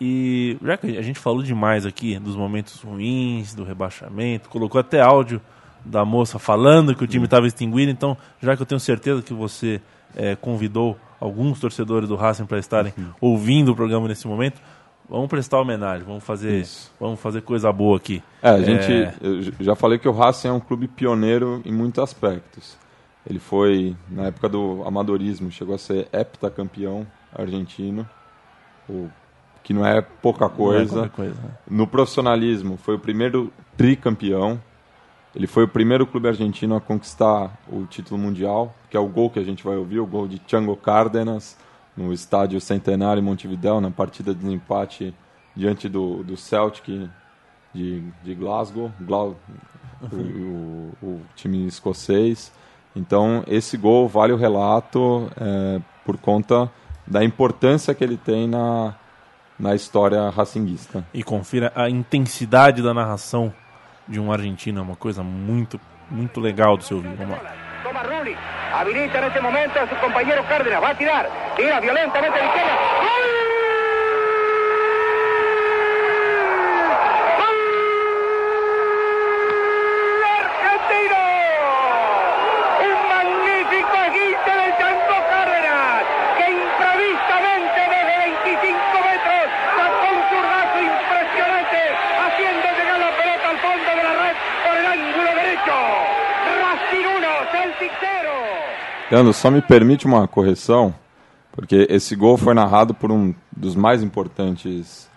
E já que a gente falou demais aqui dos momentos ruins, do rebaixamento, colocou até áudio da moça falando que o time estava extinguido, então já que eu tenho certeza que você eh, convidou alguns torcedores do Racing para estarem Uhum. ouvindo o programa nesse momento, vamos prestar homenagem, vamos fazer, Isso. vamos fazer coisa boa aqui. É, a gente, É, eu já falei que o Racing é um clube pioneiro em muitos aspectos. Ele foi, na época do amadorismo, chegou a ser heptacampeão argentino, o, que não é pouca é coisa. qualquer coisa, né? No profissionalismo, foi o primeiro tricampeão. Ele foi o primeiro clube argentino a conquistar o título mundial, que é o gol que a gente vai ouvir, o gol de Chango Cárdenas, no estádio Centenário em Montevidéu, na partida de empate diante do, do Celtic de, de Glasgow, o, o- o time escocês. Então, esse gol vale o relato é, por conta da importância que ele tem na, na história racinguista. E confira a intensidade da narração de um argentino, é uma coisa muito, muito legal do seu ouvir. Vamos lá. Toma Rulli, habilita en este momento a su compañero Cárdenas, va a tirar, tira violentamente a la izquierda. ¡Gol! ¡Argentino! Un magnífico esguince del Chango Cárdenas, que imprevisamente desde 25 metros sacó un zurdazo impresionante, haciendo llegar la pelota al fondo de la red por el ángulo derecho. Racing 1, Celtic 0. Leandro, só me permite uma correção, porque esse gol foi narrado por um dos mais importantes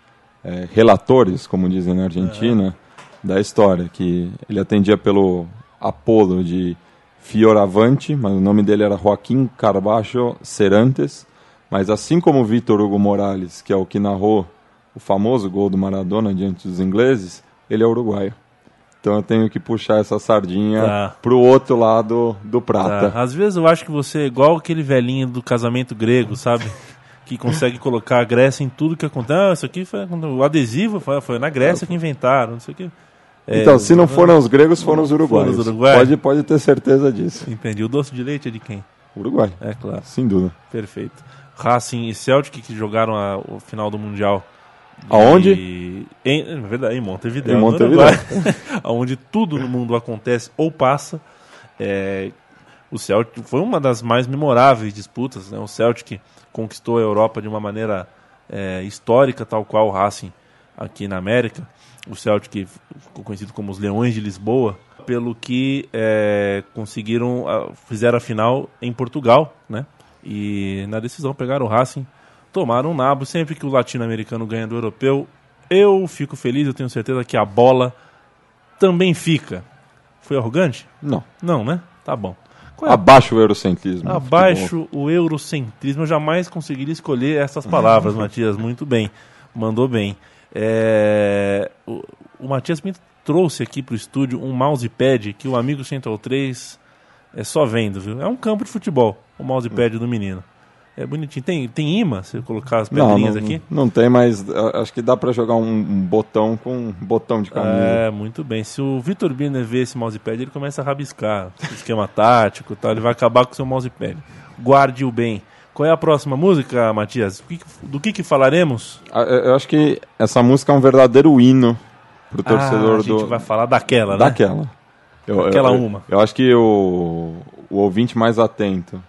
eh, relatores, como dizem na Argentina, da história, que ele atendia pelo Apolo de Fioravante, mas o nome dele era Joaquim Carbacho Serantes, mas assim como Vitor Hugo Morales, que é o que narrou o famoso gol do Maradona diante dos ingleses, ele é uruguaio. Então eu tenho que puxar essa sardinha Tá. pro outro lado do prata. Tá, Às vezes eu acho que você é igual aquele velhinho do casamento grego, sabe? (laughs) Que consegue colocar a Grécia em tudo que acontece. Ah, isso aqui foi o adesivo, foi, foi na Grécia que inventaram, não sei o que. É, Então, se não foram os gregos, foram os uruguaios. Foram os uruguaios? Pode, pode ter certeza disso. Entendi. O doce de leite é de quem? Uruguai, É claro. sem dúvida. Perfeito. Racing e Celtic que jogaram a- o final do Mundial. De- Aonde? Em, é verdade, em Montevideo. Em no Montevideo. (laughs) Onde tudo no mundo acontece ou passa. É, o Celtic foi uma das mais memoráveis disputas. Né? O Celtic conquistou a Europa de uma maneira é, histórica, tal qual o Racing aqui na América. O Celtic ficou conhecido como os Leões de Lisboa, pelo que é, conseguiram, fizeram a final em Portugal, né? E na decisão pegaram o Racing, tomaram um nabo. Sempre que o latino-americano ganha do europeu, Eu fico feliz, eu tenho certeza que a bola também fica. Foi arrogante? Não. Não, né? Tá bom. É Abaixo o eurocentrismo. Abaixo o eurocentrismo. Eu jamais conseguiria escolher essas palavras, Matias. Muito bem. Mandou bem. É, O, o Matias me trouxe aqui pro estúdio um mousepad que o amigo Central 3 é só vendo, viu? É um campo de futebol, o mousepad do menino. É bonitinho. Tem, tem imã, se eu colocar as Não, pedrinhas não, aqui? não tem, mas uh, acho que dá pra jogar um, um botão com um botão de camisa. É, muito bem. Se o Vitor Birner ver esse mousepad, ele começa a rabiscar esquema tático tal. Ele vai acabar com o seu mousepad. Guarde-o bem. Qual é a próxima música, Matias? Do que, do que, que falaremos? Ah, Eu eu acho que essa música é um verdadeiro hino pro torcedor ah, a gente do. vai falar daquela, né? Daquela. Eu, Aquela eu, uma. Eu acho que o, o ouvinte mais atento,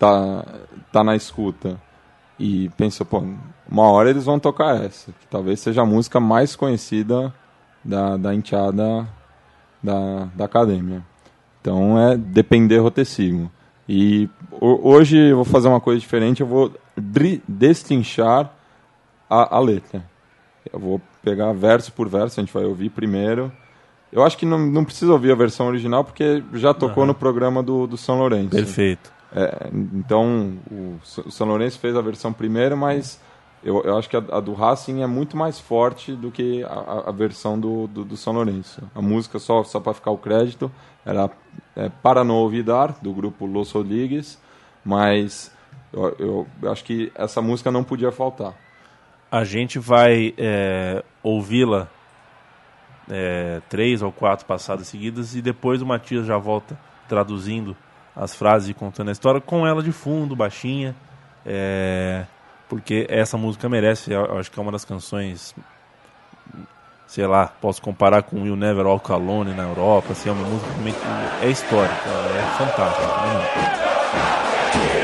tá, tá na escuta e pensa, pô, uma hora eles vão tocar essa, que talvez seja a música mais conhecida da, da enteada da, da academia. Então é Depender Rotecigo. E ho- hoje eu vou fazer uma coisa diferente, eu vou destrinchar a, a letra. Eu vou pegar verso por verso, a gente vai ouvir primeiro. Eu acho que não, não precisa ouvir a versão original, porque já tocou no programa do, do São Lourenço. Perfeito. É, então, o, o São Lourenço fez a versão primeiro, mas eu, eu acho que a, a do Racing é muito mais forte do que a, a- versão do, do, do São Lourenço. A música, só, só para ficar o crédito, era é, Para Não Olvidar, do grupo Los Rodrigues, mas eu, eu- eu acho que essa música não podia faltar. A gente vai é, ouvi-la é, três ou quatro passadas seguidas e depois o Matias já volta traduzindo as frases contando a história com ela de fundo, baixinha. é, porque essa música merece, eu acho que é uma das canções, sei lá, posso comparar com Will Never Walk Alone na Europa, assim, é uma música que é histórica, é fantástica. né?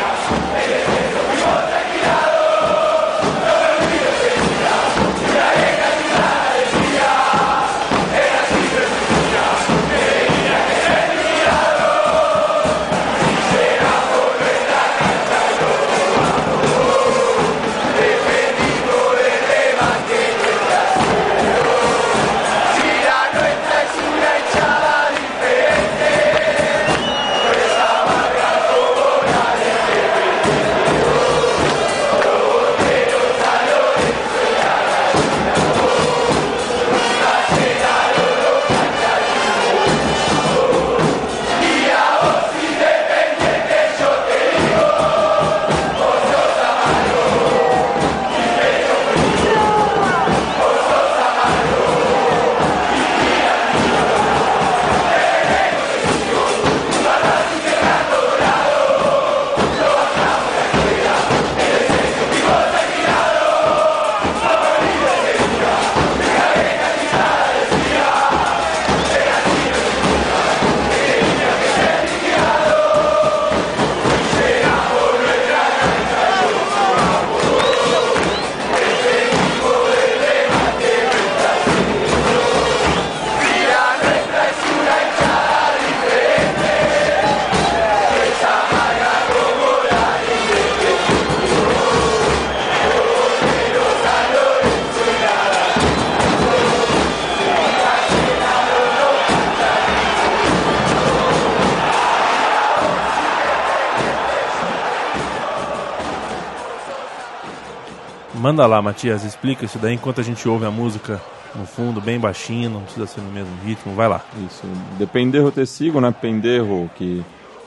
Manda lá, Matias, explica isso daí enquanto a gente ouve a música no fundo, bem baixinho, não precisa ser no mesmo ritmo, vai lá. Isso. Dependerro tecigo, né? Penderro, que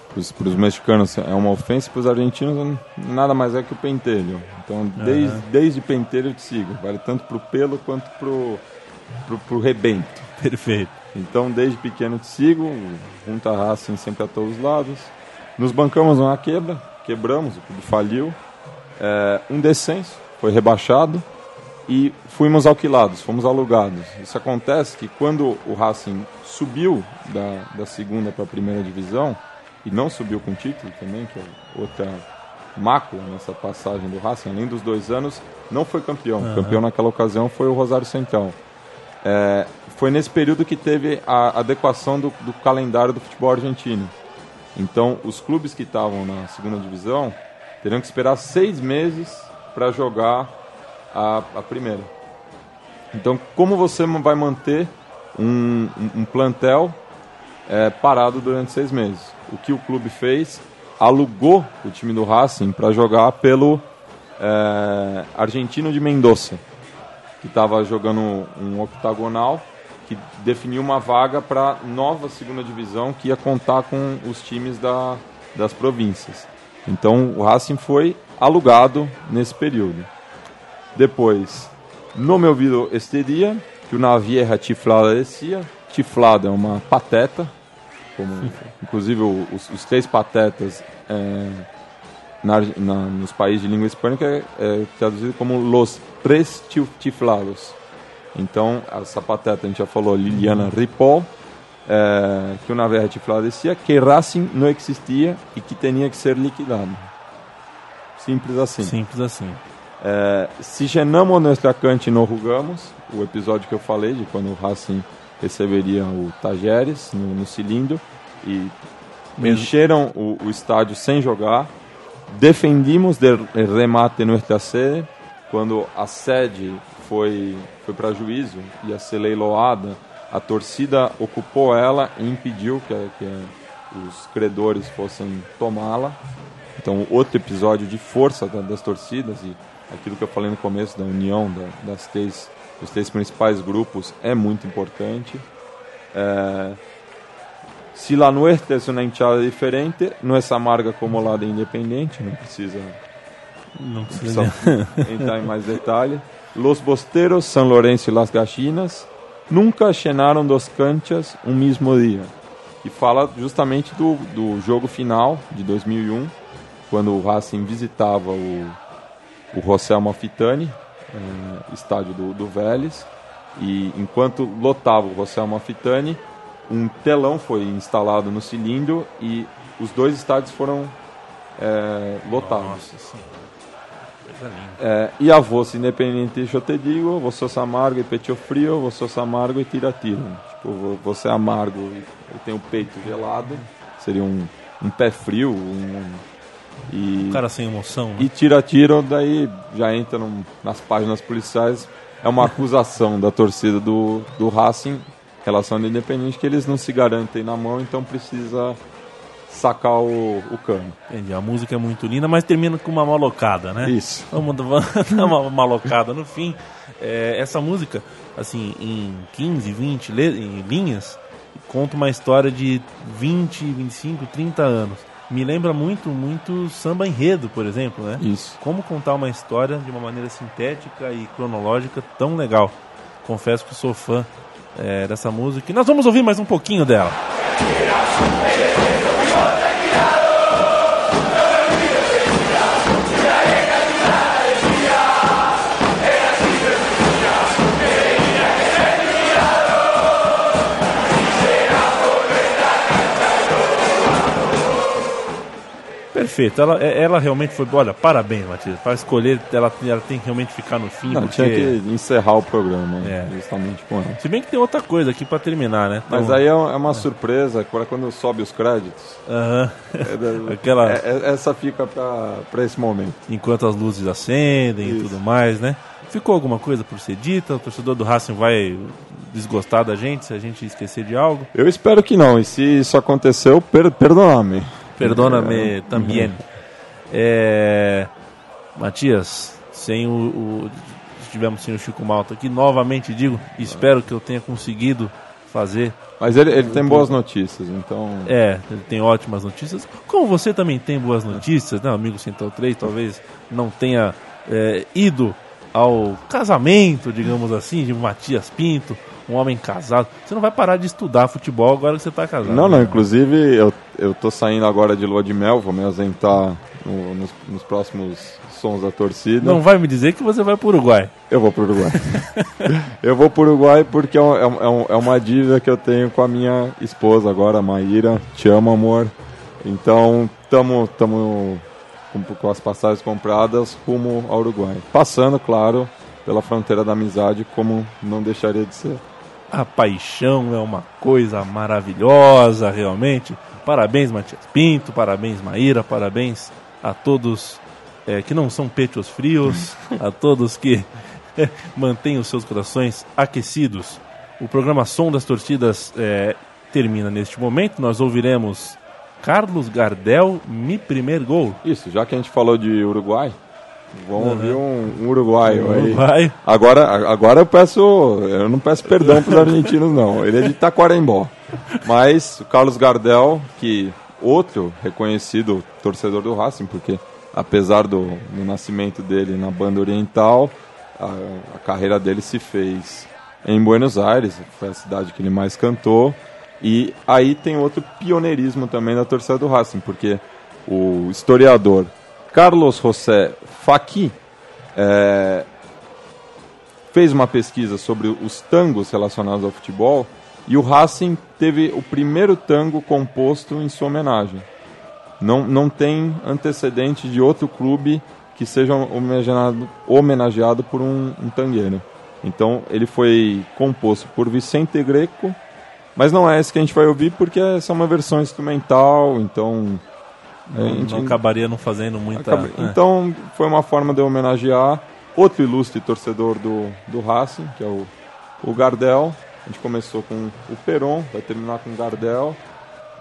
para os mexicanos é uma ofensa, para os argentinos nada mais é que o pentelho. Então, desde, Aham. desde pentelho te sigo. Vale tanto pro pelo quanto pro, pro rebento. Perfeito. Então, desde pequeno te sigo, junta a Racing sempre a todos os lados. Nos bancamos uma quebra, quebramos, o clube faliu. É, um descenso, foi rebaixado e fomos alquilados, fomos alugados. Isso acontece que quando o Racing subiu da, da segunda para a primeira divisão, e não subiu com título também, que é outra mácula nessa passagem do Racing, além dos dois anos, não foi campeão. Aham. Campeão naquela ocasião foi o Rosário Central. É, foi nesse período que teve a adequação do, do calendário do futebol argentino. Então, os clubes que estavam na segunda divisão teriam que esperar seis meses para jogar a, a primeira. Então, como você vai manter um, um- plantel é, parado durante seis meses? O que o clube fez? Alugou o time do Racing para jogar pelo é, Argentino de Mendoza, que estava jogando um octagonal que definiu uma vaga para nova segunda divisão que ia contar com os times da, das províncias. Então o Racing foi alugado nesse período. Depois, no meu ouvido este dia, que o Navieja Chiflada descia. Chiflada é uma pateta, como inclusive os, os três patetas é, na na- nos países de língua hispânica é, é traduzido como los tres chiflados. Então, essa pateta, a gente já falou, Liliana Ripoll, é, que o Navieja Chiflada descia, que Racing não existia e que tinha que ser liquidado. Simples assim. Simples assim. É, se llenamos nuestra cancha e não rugamos, o episódio que eu falei de quando o Racing receberia o Tajeres no, no cilindro e Mesmo- encheram o, o estádio sem jogar. Defendimos del remate nuestra sede quando a sede foi foi para juízo ia ser leiloada. A torcida ocupou ela e impediu que, que os credores fossem tomá-la. Então, outro episódio de força da- das torcidas e aquilo que eu falei no começo da união da- das três, dos três principais grupos é muito importante. É, se la nuestra es una hinchada diferente, não é amarga como la de Independiente, não precisa, Não precisa entrar em mais detalhe. Los Bosteros, San Lorenzo e Las Gachinas nunca llenaram dos canchas um mesmo dia. E fala justamente do, do jogo final de 2001, quando o Racing visitava o, o José Amalfitani, eh, estádio do, do Vélez, e enquanto lotava o José Amalfitani, um telão foi instalado no cilindro e os dois estádios foram eh, lotados. É, e a voz independente, eu te digo, você é amargo e pecho frio, você é amargo e tira tiro. Tipo, vo- você é amargo e e tem o peito gelado, seria um, um pé frio, um, e, Um cara sem emoção. né? e tira tiro, daí já entra nas páginas policiais, é uma acusação da torcida do, do Racing em relação ao Independente, que eles não se garantem na mão, então precisa sacar o, o cano. Entendi. A música é muito linda, mas termina com uma malocada, né? Isso. Vamos vamos (laughs) dar uma malocada no fim. É, essa música, assim, em 15, 20 le- em linhas, conta uma história de 20, 25, 30 anos. Me lembra muito, muito samba enredo, por exemplo, né? Isso. Como contar uma história de uma maneira sintética e cronológica tão legal. Confesso que sou fã é, dessa música. E nós vamos ouvir mais um pouquinho dela. Perfeito, ela, é- ela realmente foi. Olha, parabéns, Matias. Para escolher, ela, ela tem que realmente ficar no fim. Não, porque... tinha que encerrar o programa, É. justamente com ela. Se bem que tem outra coisa aqui para terminar, né? Mas Então- aí é é uma surpresa para quando sobe os créditos. Aham. É da- (laughs) Aquela- é- é- essa fica para esse momento. Enquanto as luzes acendem e Isso. tudo mais, né? Ficou alguma coisa por ser dita? O torcedor do Racing vai desgostar da gente se a gente esquecer de algo? Eu espero que não. E se isso aconteceu, per perdona-me. Perdona-me também. É... Matias, sem o, o. Estivemos sem o Chico Malta aqui, novamente digo, espero que eu tenha conseguido fazer. Mas ele, ele tem boas notícias, então. É, ele tem ótimas notícias. Como você também tem boas notícias, né, amigo Central 3, talvez não tenha é, ido ao casamento, digamos assim, de Matias Pinto, um homem casado. Você não vai parar de estudar futebol agora que você está casado. Não, não, né? inclusive eu, eu tô saindo agora de lua de mel, vou me ausentar no- nos, nos próximos sons da torcida. Não vai me dizer que você vai para o Uruguai. Eu vou pro Uruguai. (laughs) eu vou pro Uruguai porque é, um- é um- é é uma dívida que eu tenho com a minha esposa agora, Maíra. Te amo, amor. Então, tamo, tamo com, com as passagens compradas rumo ao Uruguai. Passando, claro, pela fronteira da amizade, como não deixaria de ser. A paixão é uma coisa maravilhosa, realmente. Parabéns, Matias Pinto, parabéns, Maíra, parabéns a todos eh, que não são pechos frios, a todos que (laughs) mantenha os seus corações aquecidos. O programa Som das Torcidas é, termina neste momento. Nós ouviremos Carlos Gardel, Mi Primeiro Gol. Isso, já que a gente falou de Uruguai, vamos Uhum. ouvir um, um uruguaio aí. Uruguai. Agora, agora eu peço, eu não peço perdão para os argentinos não. Ele é de Taquarembó. Mas o Carlos Gardel, que outro reconhecido torcedor do Racing, porque apesar do, do nascimento dele na banda oriental, a, a carreira dele se fez em Buenos Aires, foi a cidade que ele mais cantou. E aí tem outro pioneirismo também da torcida do Racing, porque o historiador Carlos José Faqui é, fez uma pesquisa sobre os tangos relacionados ao futebol e o Racing teve o primeiro tango composto em sua homenagem. Não, não tem antecedente de outro clube que seja homenageado, homenageado por um, um tangueiro. Então ele foi composto por Vicente Greco, mas não é esse que a gente vai ouvir porque essa é uma versão instrumental, então a Não, gente- não acabaria não fazendo muita. Acabei- é. Então foi uma forma de homenagear outro ilustre torcedor do, do Racing, que é o, o Gardel. A gente começou com o Peron, vai terminar com o Gardel.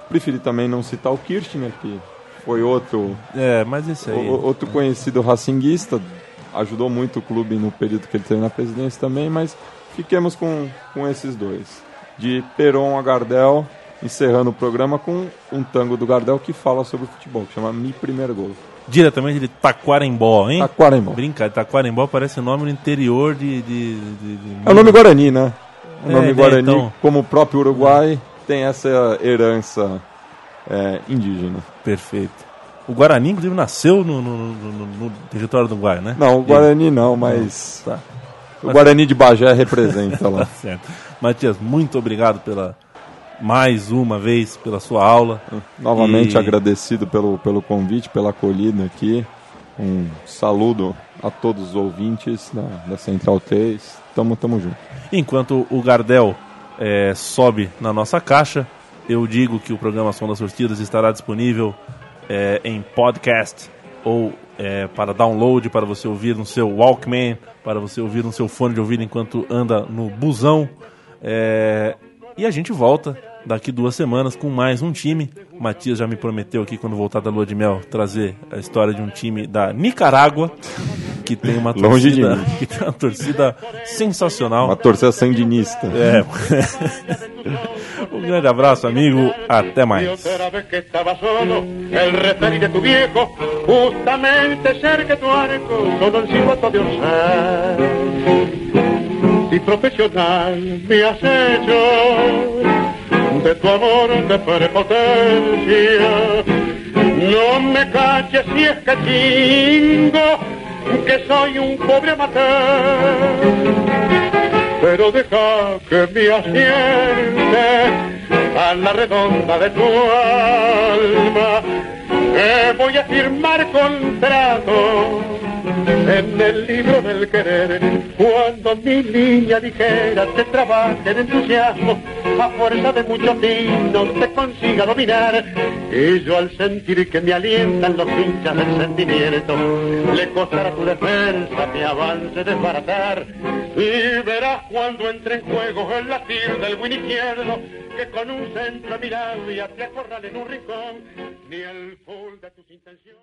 Preferi também não citar o Kirchner, que foi outro, É, mas esse aí. o- outro conhecido racinguista. Ajudou muito o clube no período que ele teve na presidência também, mas fiquemos com, com esses dois. De Peron a Gardel, encerrando o programa com um tango do Gardel que fala sobre futebol, que chama Mi Primeiro Gol. Diretamente de Taquarembó, hein? Taquarembó. Brinca, Taquarembó parece nome no interior de. de, de- de- É o nome Guarani, né? O É, nome né, Guarani, então. como o próprio Uruguai, tem essa herança é, indígena. Perfeito. O Guarani, inclusive, nasceu no, no- no- no- no território do Uruguai, né? Não, o Guarani não, mas Tá. o Guarani de Bagé representa (laughs) lá. Tá certo. Matias, muito obrigado pela. Mais uma vez pela sua aula. Novamente E- agradecido pelo, pelo convite, pela acolhida aqui. Um saludo a todos os ouvintes da, da Central 3. Tamo, tamo junto. Enquanto o Gardel eh, sobe na nossa caixa, eu digo que o programa Som das Torcidas estará disponível eh, em podcast ou eh, para download, para você ouvir no seu Walkman, para você ouvir no seu fone de ouvido enquanto anda no busão. E a gente volta daqui duas semanas com mais um time. O Matias já me prometeu aqui, quando voltar da lua de mel, trazer a história de um time da Nicarágua, que tem uma Longe de torcida, (laughs) que tem uma torcida sensacional. Uma torcida sandinista. É. um grande abraço, amigo. Até mais. Y profesional me has hecho de tu amor de prepotencia. No me caches si es que chingo, que soy un pobre amateur pero deja que me asiente a la redonda de tu alma. Que voy a firmar contrato en el libro del querer. Cuando mi niña dijera te trabaje de entusiasmo, a fuerza de muchos vinos te consiga dominar. Y yo al sentir que me alientan los hinchas del sentimiento, le costará tu defensa mi avance desbaratar. Y verás cuando entre en juego el latir del win izquierdo, que con un centro mirado ya te acorral en un rincón, ni el full de tus intenciones.